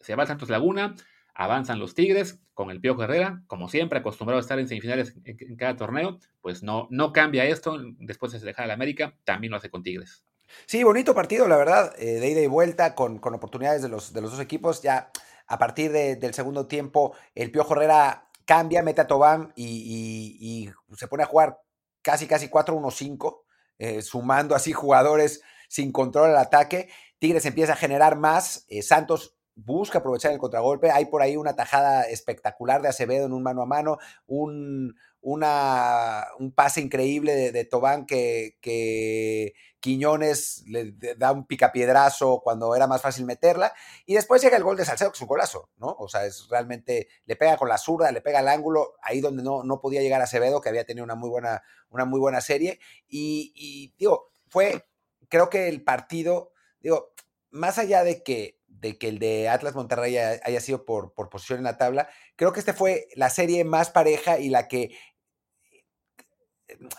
se va al Santos Laguna, avanzan los Tigres con el Piojo Herrera, como siempre, acostumbrado a estar en semifinales en, cada torneo, pues no, no cambia esto, después de dejar al América, también lo hace con Tigres. Sí, bonito partido, la verdad, eh, de ida y vuelta, con, con oportunidades de los, de los, dos equipos. Ya a partir del segundo tiempo, el Piojo Herrera cambia, mete a Tobán y, se pone a jugar casi, casi 4-1-5, eh, sumando así jugadores sin control al ataque. Tigres empieza a generar más, eh, Santos busca aprovechar el contragolpe. Hay por ahí una tajada espectacular de Acevedo en un mano a mano, un, un pase increíble de, Tobán que, que, Quiñones le da un picapiedrazo cuando era más fácil meterla. Y después llega el gol de Salcedo, que es un golazo, ¿no? O sea, es realmente, le pega con la zurda, le pega al ángulo, ahí donde no, no podía llegar Acevedo, que había tenido una muy buena, una muy buena serie. Y, y digo, fue, creo que el partido, digo, más allá de que de que el de Atlas Monterrey haya sido por, por posición en la tabla. Creo que esta fue la serie más pareja y la que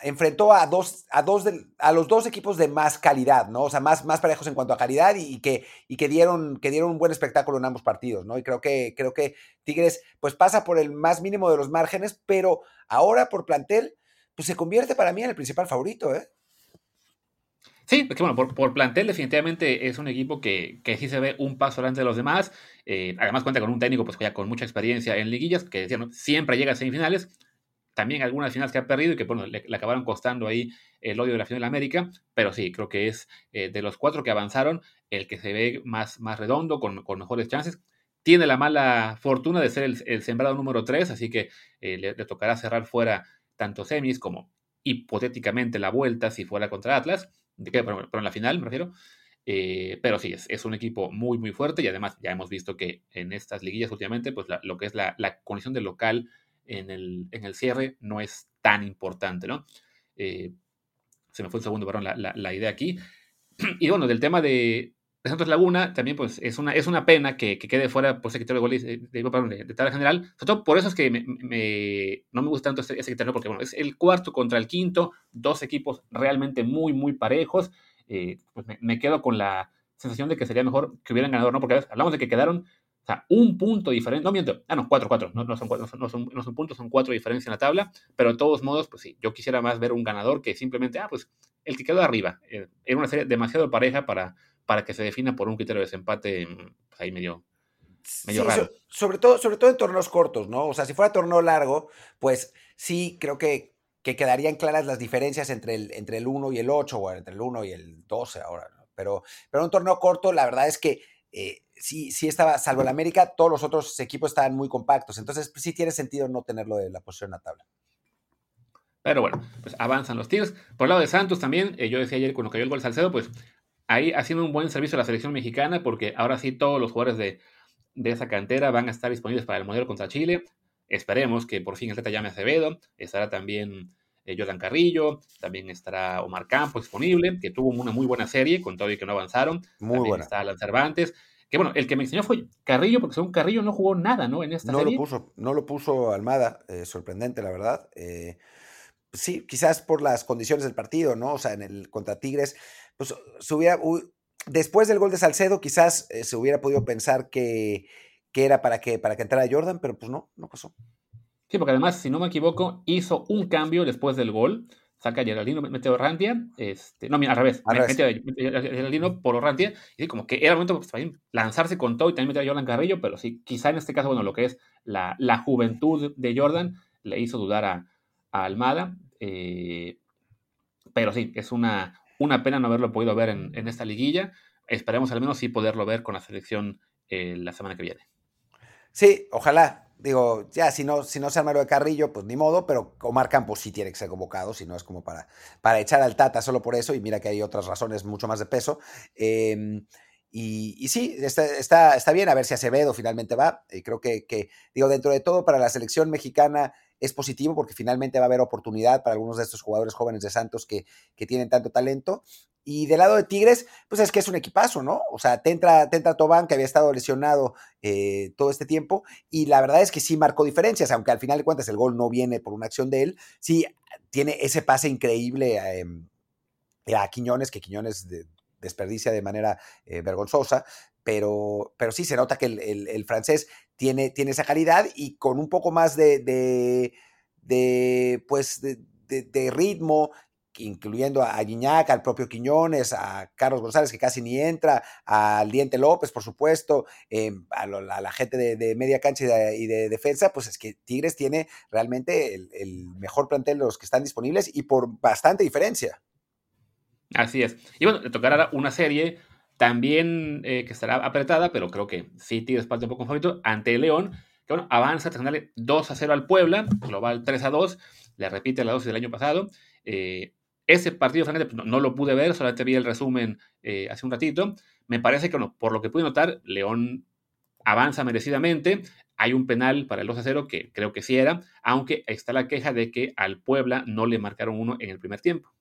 enfrentó a dos, a dos a los dos equipos de más calidad, ¿no? O sea, más, más parejos en cuanto a calidad y, que, y que, dieron, que dieron un buen espectáculo en ambos partidos, ¿no? Y creo que, creo que Tigres, pues pasa por el más mínimo de los márgenes, pero ahora por plantel, pues se convierte para mí en el principal favorito, ¿eh? Sí, porque bueno, por, plantel definitivamente es un equipo que, que, sí se ve un paso delante de los demás. Eh, además cuenta con un técnico pues ya con mucha experiencia en liguillas, que siempre llega a semifinales. También algunas finales que ha perdido y que bueno, le, acabaron costando ahí el odio de la final de América. Pero sí, creo que es eh, de los cuatro que avanzaron el que se ve más, más redondo, con, con mejores chances. Tiene la mala fortuna de ser el, sembrado número 3, así que eh, le, le tocará cerrar fuera tanto semis como hipotéticamente la vuelta si fuera contra Atlas pero, en la final me refiero. Eh, pero sí, es, un equipo muy, muy fuerte y además ya hemos visto que en estas liguillas últimamente, pues lo que es la, condición del local en el, en el, cierre no es tan importante, ¿no? Eh, se me fue un segundo, perdón, la, la, idea aquí. [CLEARS THROAT] Y bueno, del tema de, Santos Laguna, también pues es una, es una pena que, quede fuera por secretario de goles de, de, de, tal general. Sobre todo por eso es que no me gusta tanto ese, ese porque bueno, es el cuarto contra el quinto, dos equipos realmente muy, muy parejos. Eh, pues me, quedo con la sensación de que sería mejor que hubieran ganado, ¿no? Porque hablamos de que quedaron un punto diferente, no miento, ah, no, cuatro, cuatro, no, no, son, no, son, no, son, puntos, son cuatro diferencias en la tabla, pero de todos modos, pues sí, yo quisiera más ver un ganador que simplemente, ah, pues el que quedó arriba. Eh, era una serie demasiado pareja para, para que se defina por un criterio de desempate pues, ahí medio, medio raro. sobre, todo, sobre todo en torneos cortos, ¿no? O sea, si fuera torneo largo, pues sí, creo que, que quedarían claras las diferencias entre el, entre el 1 y el 8, o entre el 1 y el 12 ahora, ¿no? Pero, pero un torneo corto, la verdad es que eh, sí, sí estaba, salvo el América, todos los otros equipos estaban muy compactos. Entonces, pues, sí tiene sentido no tenerlo de la posición la tabla. Pero bueno, pues avanzan los tiros. Por el lado de Santos también, eh, yo decía ayer cuando cayó el gol Salcedo, pues ahí haciendo un buen servicio a la selección mexicana, porque ahora sí todos los jugadores de, esa cantera van a estar disponibles para el modelo contra Chile. Esperemos que por fin el Teta llame Acevedo. Estará también eh, Jordan Carrillo, también estará Omar Campos disponible, que tuvo una muy buena serie, con todo y que no avanzaron. Muy también buena. está Alan Cervantes. Que bueno, el que me enseñó fue Carrillo, porque según Carrillo no jugó nada, ¿no? En esta no serie. Lo puso, no lo puso Almada, eh, sorprendente, la verdad. Eh, sí, quizás por las condiciones del partido, ¿no? O sea, en el contra Tigres, pues se hubiera, después del gol de Salcedo, quizás eh, se hubiera podido pensar que, que era para que, para que entrara Jordan, pero pues no, no pasó. Sí, porque además, si no me equivoco, hizo un cambio después del gol. Saca a Geraldino, mete a Orrantia. Este, no, mira, al revés. Mete a Geraldino por Orrantia. Y como que era el momento pues, lanzarse con todo y también meter a Jordan Carrillo, pero sí, quizá en este caso, bueno, lo que es la, la juventud de Jordan le hizo dudar a, Almada. Eh, pero sí, es una, una pena no haberlo podido ver en, esta liguilla. Esperemos al menos sí poderlo ver con la selección eh, la semana que viene. Sí, ojalá. Digo, ya, si no, si no se arma lo de Carrillo, pues ni modo, pero Omar Campos sí tiene que ser convocado, si no es como para, para echar al Tata solo por eso, y mira que hay otras razones mucho más de peso. Em, y, sí, está, está, bien, a ver si Acevedo finalmente va. y creo que, digo, dentro de todo, para la selección mexicana es positivo porque finalmente va a haber oportunidad para algunos de estos jugadores jóvenes de Santos que, que tienen tanto talento. Y del lado de Tigres, pues es que es un equipazo, ¿no? O sea, te entra, Tobán, que había estado lesionado eh, todo este tiempo, y la verdad es que sí marcó diferencias, aunque al final de cuentas el gol no viene por una acción de él, sí tiene ese pase increíble em, a Quiñones, que Quiñones desperdicia de manera eh, vergonzosa, pero, pero sí se nota que el, francés tiene, tiene, esa calidad y con un poco más de, de, pues, de, ritmo, incluyendo a Guiñac, al propio Quiñones, a Carlos González, que casi ni entra, al Diente López, por supuesto, em, a, la gente de, media cancha y de, defensa, pues es que Tigres tiene realmente el, el, mejor plantel de los que están disponibles y por bastante diferencia. Así es. Y bueno, le tocará una serie también eh, que estará apretada, pero creo que sí Tigres parte un poco favorito ante León, que bueno, avanza tras ganarle 2 a 0 al Puebla, global 3 a 2, le repite la dosis del año pasado. Eh, ese partido, francamente, pues, no, lo pude ver, solamente vi el resumen eh, hace un ratito. Me parece que, bueno, por lo que pude notar, León avanza merecidamente. Hay un penal para el 2 a 0 que creo que sí era, aunque está la queja de que al Puebla no le marcaron uno en el primer tiempo.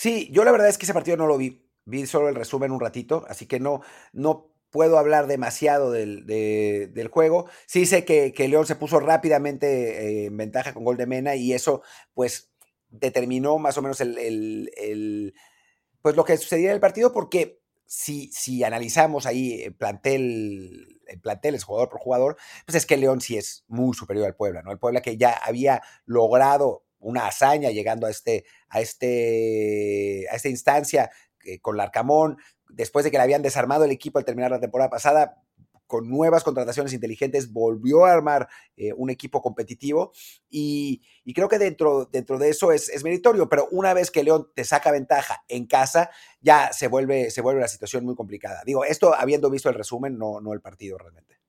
Sí, yo la verdad es que ese partido no lo vi. Vi solo el resumen un ratito, así que no, no puedo hablar demasiado del, del juego. Sí sé que, que, León se puso rápidamente eh, en ventaja con gol de Mena y eso pues determinó más o menos el, el, pues lo que sucedía en el partido porque si, si analizamos ahí el plantel, el plantel es jugador por jugador, pues es que León sí es muy superior al Puebla, ¿no? El Puebla que ya había logrado una hazaña llegando a, este, a, este, a esta instancia eh, con Larcamón, después de que le habían desarmado el equipo al terminar la temporada pasada, con nuevas contrataciones inteligentes, volvió a armar eh, un equipo competitivo y, creo que dentro, dentro de eso es, meritorio, pero una vez que León te saca ventaja en casa, ya se vuelve, se vuelve la situación muy complicada. Digo, esto habiendo visto el resumen, no, no el partido realmente.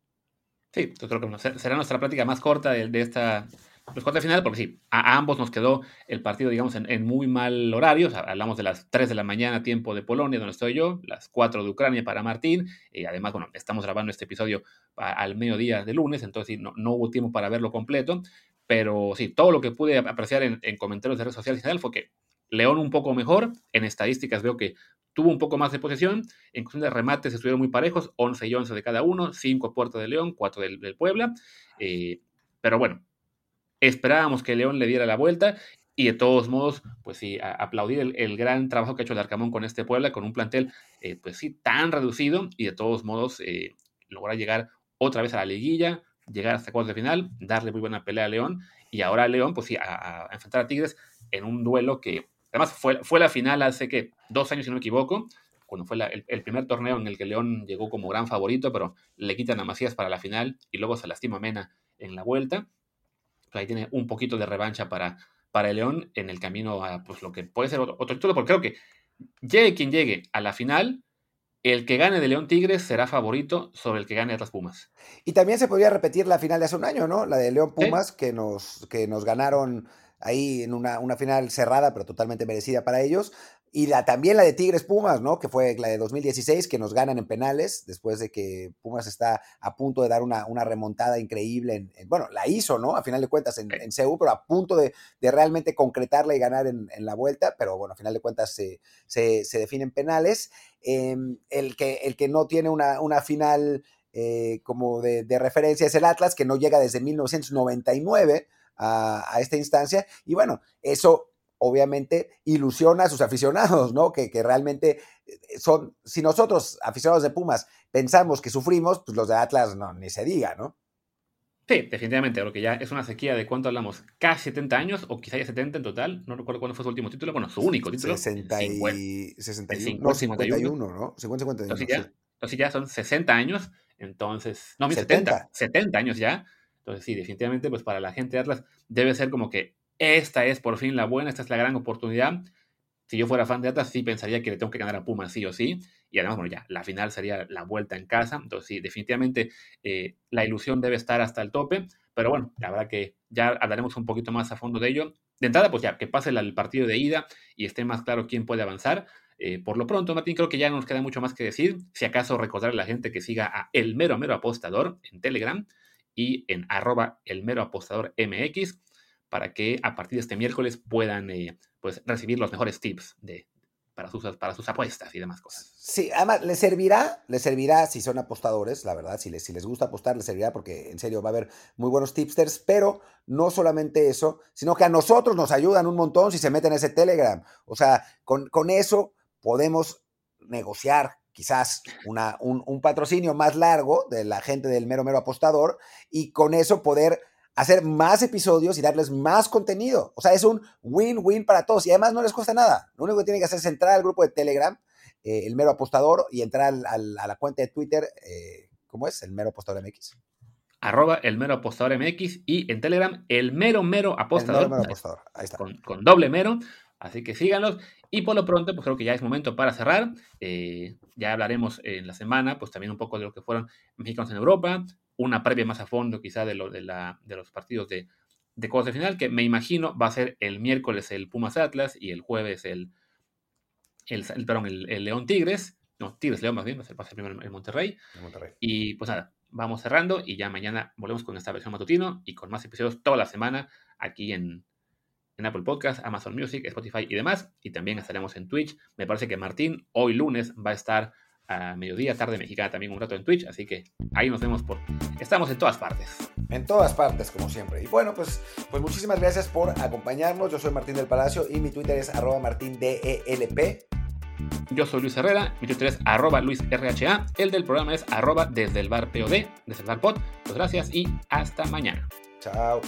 Sí, yo creo que será nuestra práctica más corta de esta pues cuartos final, porque sí, a, ambos nos quedó el partido, digamos, en, muy mal horario. hablamos de las 3 de la mañana, tiempo de Polonia, donde estoy yo, las 4 de Ucrania para Martín. Y además, bueno, estamos grabando este episodio al mediodía de lunes, entonces sí, no, no, hubo tiempo para verlo completo. Pero sí, todo lo que pude apreciar en, comentarios de redes sociales en general fue que León un poco mejor. En estadísticas veo que tuvo un poco más de posesión. En cuestión de remates estuvieron muy parejos, 11 y 11 de cada uno, 5 puertas de León, 4 del, Puebla. Eh, pero bueno, Esperábamos que León le diera la vuelta y de todos modos, pues sí, aplaudir el, gran trabajo que ha hecho el Arcamón con este Puebla, con un plantel, eh, pues sí, tan reducido y de todos modos eh, lograr llegar otra vez a la liguilla, llegar hasta cuartos de final, darle muy buena pelea a León y ahora León, pues sí, a, enfrentar a Tigres en un duelo que además fue, fue la final hace que dos años, si no me equivoco, cuando fue el, primer torneo en el que León llegó como gran favorito, pero le quitan a Macías para la final y luego se lastima a Mena en la vuelta ahí tiene un poquito de revancha para, para el León en el camino a pues, lo que puede ser otro, título, porque creo que llegue quien llegue a la final, el que gane de León Tigres será favorito sobre el que gane Atlas Pumas. Y también se podría repetir la final de hace un año, ¿no? La de León Pumas, que, nos, que nos ganaron ahí en una, una, final cerrada, pero totalmente merecida para ellos. Y la, también la de Tigres Pumas, ¿no? Que fue la de 2016, que nos ganan en penales, después de que Pumas está a punto de dar una, una remontada increíble. En, bueno, la hizo, ¿no? A final de cuentas en, en CEU, pero a punto de, de, realmente concretarla y ganar en, la vuelta. Pero bueno, a final de cuentas se, se, se definen penales. Em, el, que, el que no tiene una, una final eh, como de, de referencia es el Atlas, que no llega desde 1999 a, esta instancia. Y bueno, eso obviamente ilusiona a sus aficionados, ¿no? Que, que, realmente eh, son, si nosotros, aficionados de Pumas, pensamos que sufrimos, pues los de Atlas no, ni se diga, ¿no? Sí, definitivamente, lo que ya es una sequía de cuánto hablamos, casi 70 años, o quizá ya 70 en total, no recuerdo cuándo fue su último título, bueno, su único título. 60 y, 61, no, 51, ¿no? 50, 51. Entonces ya, entonces ya son 60 años, entonces, no, 70, 70 años ya. Entonces sí, definitivamente, pues para la gente de Atlas debe ser como que esta es por fin la buena, esta es la gran oportunidad. Si yo fuera fan de Atlas, sí pensaría que le tengo que ganar a Pumas sí o sí. Y además, bueno, ya, la final sería la vuelta en casa. Entonces, sí, definitivamente eh, la ilusión debe estar hasta el tope. Pero bueno, la verdad que ya hablaremos un poquito más a fondo de ello. De entrada, pues ya, que pase el partido de ida y esté más claro quién puede avanzar. Eh, por lo pronto, Martín, creo que ya no nos queda mucho más que decir. Si acaso recordarle a la gente que siga a El Mero Mero Apostador en Telegram y en arroba El Mero Apostador MX para que a partir de este miércoles puedan eh, pues, recibir los mejores tips de, para sus, para sus apuestas y demás cosas. Sí, además les servirá, les servirá si son apostadores, la verdad, si les, si les gusta apostar, les servirá porque en serio va a haber muy buenos tipsters, pero no solamente eso, sino que a nosotros nos ayudan un montón si se meten en ese Telegram. O sea, con, con eso podemos negociar quizás una, un, un patrocinio más largo de la gente del mero mero apostador y con eso poder hacer más episodios y darles más contenido. O sea, es un win-win para todos y además no les cuesta nada. Lo único que tienen que hacer es entrar al grupo de Telegram, eh, el mero apostador, y entrar a la cuenta de Twitter, eh, ¿cómo es? El mero apostador MX. Arroba el mero apostador MX y en Telegram el mero mero apostador. El mero, apostador, ahí está. Con, doble mero. Así que síganlos. Y por lo pronto, pues creo que ya es momento para cerrar. Eh, ya hablaremos en la semana, pues también un poco de lo que fueron mexicanos en Europa, una previa más a fondo quizá de, lo, de, la, de los partidos de, de de final, que me imagino va a ser el miércoles el Pumas Atlas y el jueves el, el, el, León Tigres. No, Tigres León más bien, va a ser, primero el Monterrey. Monterrey. Y pues nada, vamos cerrando y ya mañana volvemos con esta versión matutino y con más episodios toda la semana aquí en, en Apple Podcast, Amazon Music, Spotify y demás. Y también estaremos en Twitch. Me parece que Martín hoy lunes va a estar a mediodía, tarde mexicana también un rato en Twitch, así que ahí nos vemos por... Estamos en todas partes. En todas partes, como siempre. Y bueno, pues, pues muchísimas gracias por acompañarnos. Yo soy Martín del Palacio y mi Twitter es arroba martindelp. Yo soy Luis Herrera, mi Twitter es arroba luisrha, el del programa es arroba desde el bar POD, desde el bar POD. Pues gracias y hasta mañana. Chao.